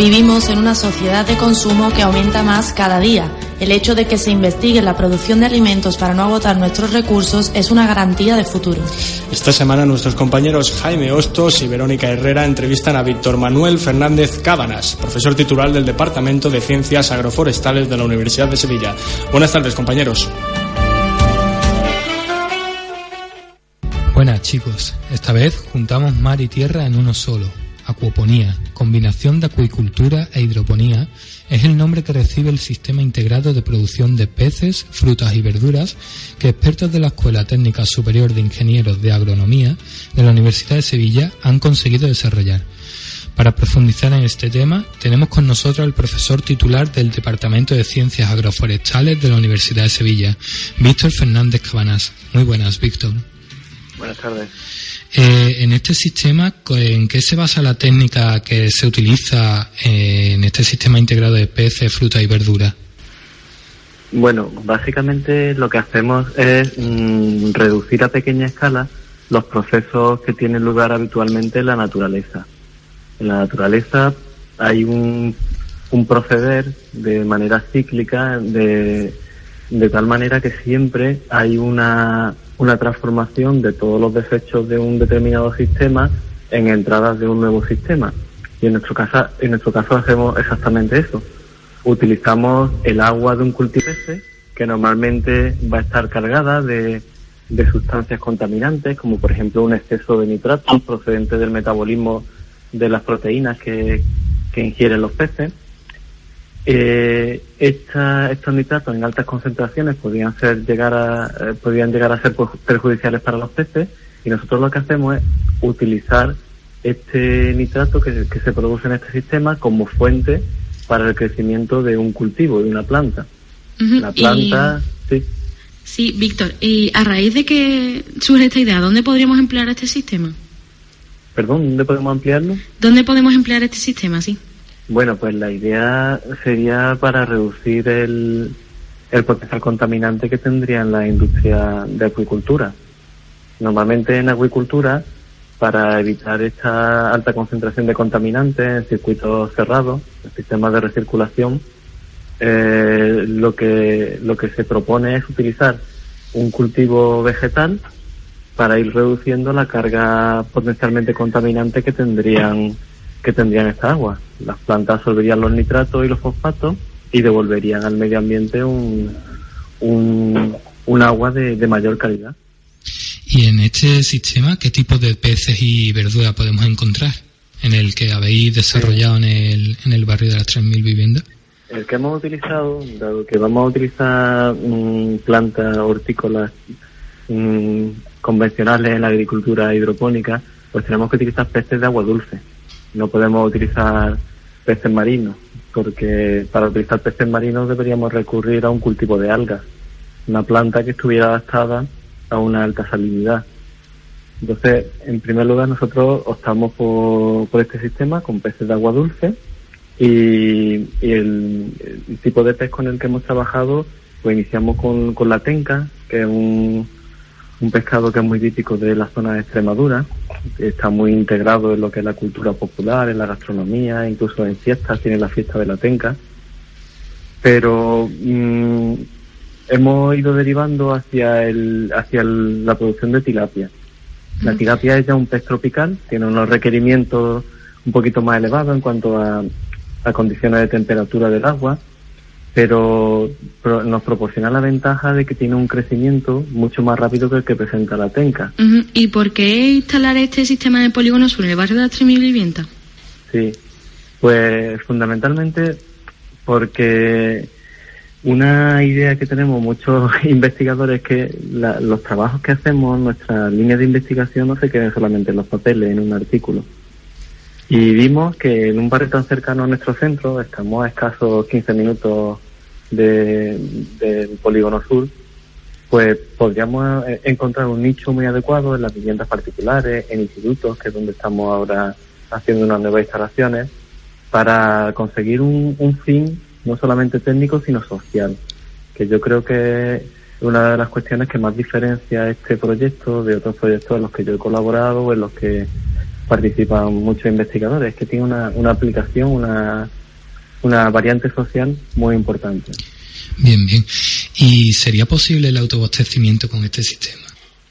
Vivimos en una sociedad de consumo que aumenta más cada día. El hecho de que se investigue la producción de alimentos para no agotar nuestros recursos es una garantía de futuro. Esta semana nuestros compañeros Jaime Hostos y Verónica Herrera entrevistan a Víctor Manuel Fernández Cábanas, profesor titular del Departamento de Ciencias Agroforestales de la Universidad de Sevilla. Buenas tardes, compañeros. Buenas chicos, esta vez juntamos mar y tierra en uno solo Acuoponía, combinación de acuicultura e hidroponía, es el nombre que recibe el sistema integrado de producción de peces, frutas y verduras que expertos de la Escuela Técnica Superior de Ingenieros de Agronomía de la Universidad de Sevilla han conseguido desarrollar. Para profundizar en este tema, tenemos con nosotros al profesor titular del Departamento de Ciencias Agroforestales de la Universidad de Sevilla, Víctor Fernández Cabanas. Muy buenas, Víctor. Buenas tardes. Eh, en este sistema, ¿en qué se basa la técnica que se utiliza eh, en este sistema integrado de peces, fruta y verdura? Bueno, básicamente lo que hacemos es mm, reducir a pequeña escala los procesos que tienen lugar habitualmente en la naturaleza. En la naturaleza hay un proceder de manera cíclica, de, de tal manera que siempre hay una una transformación de todos los desechos de un determinado sistema en entradas de un nuevo sistema. Y en nuestro caso, en nuestro caso hacemos exactamente eso. Utilizamos el agua de un cultivo que normalmente va a estar cargada de, de sustancias contaminantes, como por ejemplo un exceso de nitratos procedente del metabolismo de las proteínas que, que ingieren los peces eh, estos nitratos en altas concentraciones podrían ser llegar a eh, podrían llegar a ser perjudiciales para los peces y nosotros lo que hacemos es utilizar este nitrato que, se produce en este sistema como fuente para el crecimiento de un cultivo, de una planta. La planta, sí. Sí, Víctor, y a raíz de que surge esta idea, ¿dónde podríamos emplear este sistema? Perdón, ¿dónde podemos ampliarlo? ¿Dónde podemos emplear este sistema, sí? Bueno, pues la idea sería para reducir el, el potencial contaminante que tendría en la industria de acuicultura. Normalmente en acuicultura, para evitar esta alta concentración de contaminantes en circuitos cerrados, en sistemas de recirculación, eh, lo que lo que se propone es utilizar un cultivo vegetal para ir reduciendo la carga potencialmente contaminante que tendrían que tendrían esta agua. Las plantas absorberían los nitratos y los fosfatos y devolverían al medio ambiente un, un, agua de, de, mayor calidad. ¿Y en este sistema qué tipo de peces y verduras podemos encontrar en el que habéis desarrollado en, el, en el barrio de las 3.000 viviendas? El que hemos utilizado, dado que vamos a utilizar mm, plantas hortícolas mm, convencionales en la agricultura hidropónica, pues tenemos que utilizar peces de agua dulce no podemos utilizar peces marinos, porque para utilizar peces marinos deberíamos recurrir a un cultivo de algas, una planta que estuviera adaptada a una alta salinidad. Entonces, en primer lugar, nosotros optamos por, este sistema con peces de agua dulce y, el, tipo de pez con el que hemos trabajado, pues iniciamos con, con la tenca, que es un, un pescado que es muy típico de la zona de Extremadura, está muy integrado en lo que es la cultura popular, en la gastronomía, incluso en fiestas, tiene la fiesta de la tenca. Pero mm, hemos ido derivando hacia, el, hacia la producción de tilapia. La tilapia es ya un pez tropical, tiene unos requerimientos un poquito más elevados en cuanto a, a condiciones de temperatura del agua pero, nos proporciona la ventaja de que tiene un crecimiento mucho más rápido que el que presenta la tenca. ¿Y por qué instalar este sistema de polígono sur en el barrio de las Viviendas? Sí, pues fundamentalmente porque una idea que tenemos muchos investigadores es que los trabajos que hacemos, nuestras líneas de investigación no se queden solamente en los papeles, en un artículo y vimos que en un barrio tan cercano a nuestro centro, estamos a escasos 15 minutos del polígono sur, pues podríamos eh, encontrar un nicho muy adecuado en las viviendas particulares, en institutos, que es donde estamos ahora haciendo unas nuevas instalaciones, para conseguir un, un fin no solamente técnico, sino social, que yo creo que es una de las cuestiones que más diferencia este proyecto de otros proyectos en los que yo he colaborado o en los que participan muchos investigadores, que tiene una, una aplicación, una, una variante social muy importante. Bien, bien. ¿Y sería posible el autoabastecimiento con este sistema?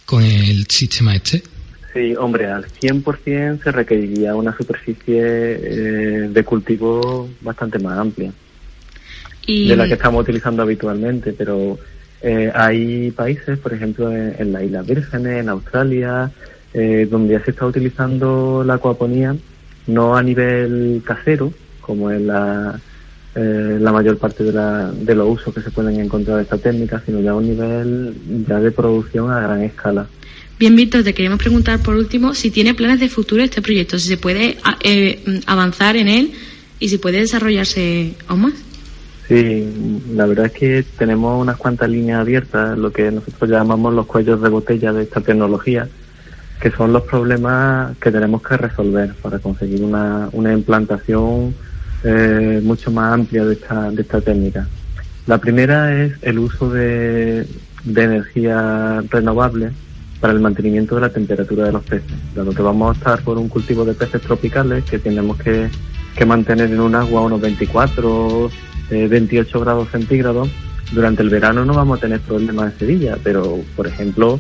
¿Con el sistema este? Sí, hombre, al 100% se requeriría una superficie eh, de cultivo bastante más amplia de la que estamos utilizando habitualmente, pero eh, hay países, por ejemplo, en, en las Islas Vírgenes, en Australia, eh, donde ya se está utilizando la acuaponía no a nivel casero, como es la, eh, la mayor parte de, la, de los usos que se pueden encontrar de esta técnica, sino ya a un nivel ya de producción a gran escala. Bien, Víctor, te queremos preguntar por último si tiene planes de futuro este proyecto, si se puede eh, avanzar en él y si puede desarrollarse aún más. Sí, la verdad es que tenemos unas cuantas líneas abiertas, lo que nosotros llamamos los cuellos de botella de esta tecnología, que son los problemas que tenemos que resolver para conseguir una, una implantación eh, mucho más amplia de esta, de esta técnica. La primera es el uso de, de energía renovable para el mantenimiento de la temperatura de los peces, dado que vamos a estar por un cultivo de peces tropicales que tenemos que, que mantener en un agua unos 24, eh, 28 grados centígrados. Durante el verano no vamos a tener problemas en Sevilla, pero por ejemplo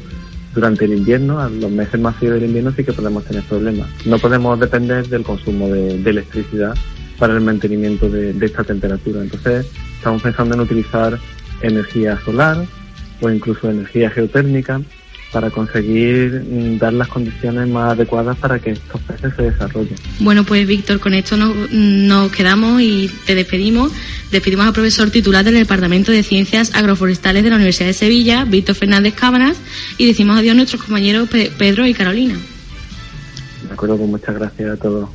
durante el invierno, a los meses más fríos del invierno sí que podemos tener problemas. No podemos depender del consumo de, electricidad para el mantenimiento de, de, esta temperatura. Entonces estamos pensando en utilizar energía solar o incluso energía geotérmica para conseguir mm, dar las condiciones más adecuadas para que estos peces se desarrollen. Bueno, pues Víctor, con esto nos, nos quedamos y te despedimos. Despedimos al profesor titular del Departamento de Ciencias Agroforestales de la Universidad de Sevilla, Víctor Fernández Cábanas, y decimos adiós a nuestros compañeros Pedro y Carolina. De acuerdo, pues muchas gracias a todos.